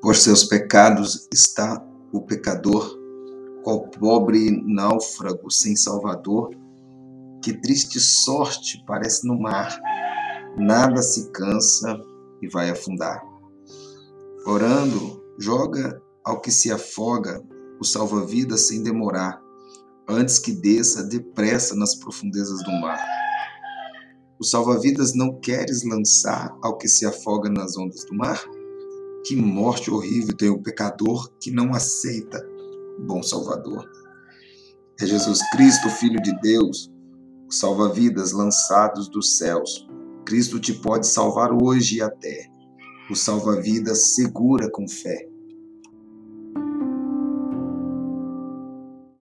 Por seus pecados está o pecador, qual pobre náufrago sem salvador. Que triste sorte parece no mar, nada se cansa e vai afundar. Orando, joga ao que se afoga o salva-vidas sem demorar, antes que desça depressa nas profundezas do mar. O salva-vidas não queres lançar ao que se afoga nas ondas do mar? Que morte horrível tem o pecador que não aceita o bom Salvador. É Jesus Cristo, Filho de Deus, o salva-vidas lançados dos céus. Cristo te pode salvar hoje e até. O salva-vidas segura com fé.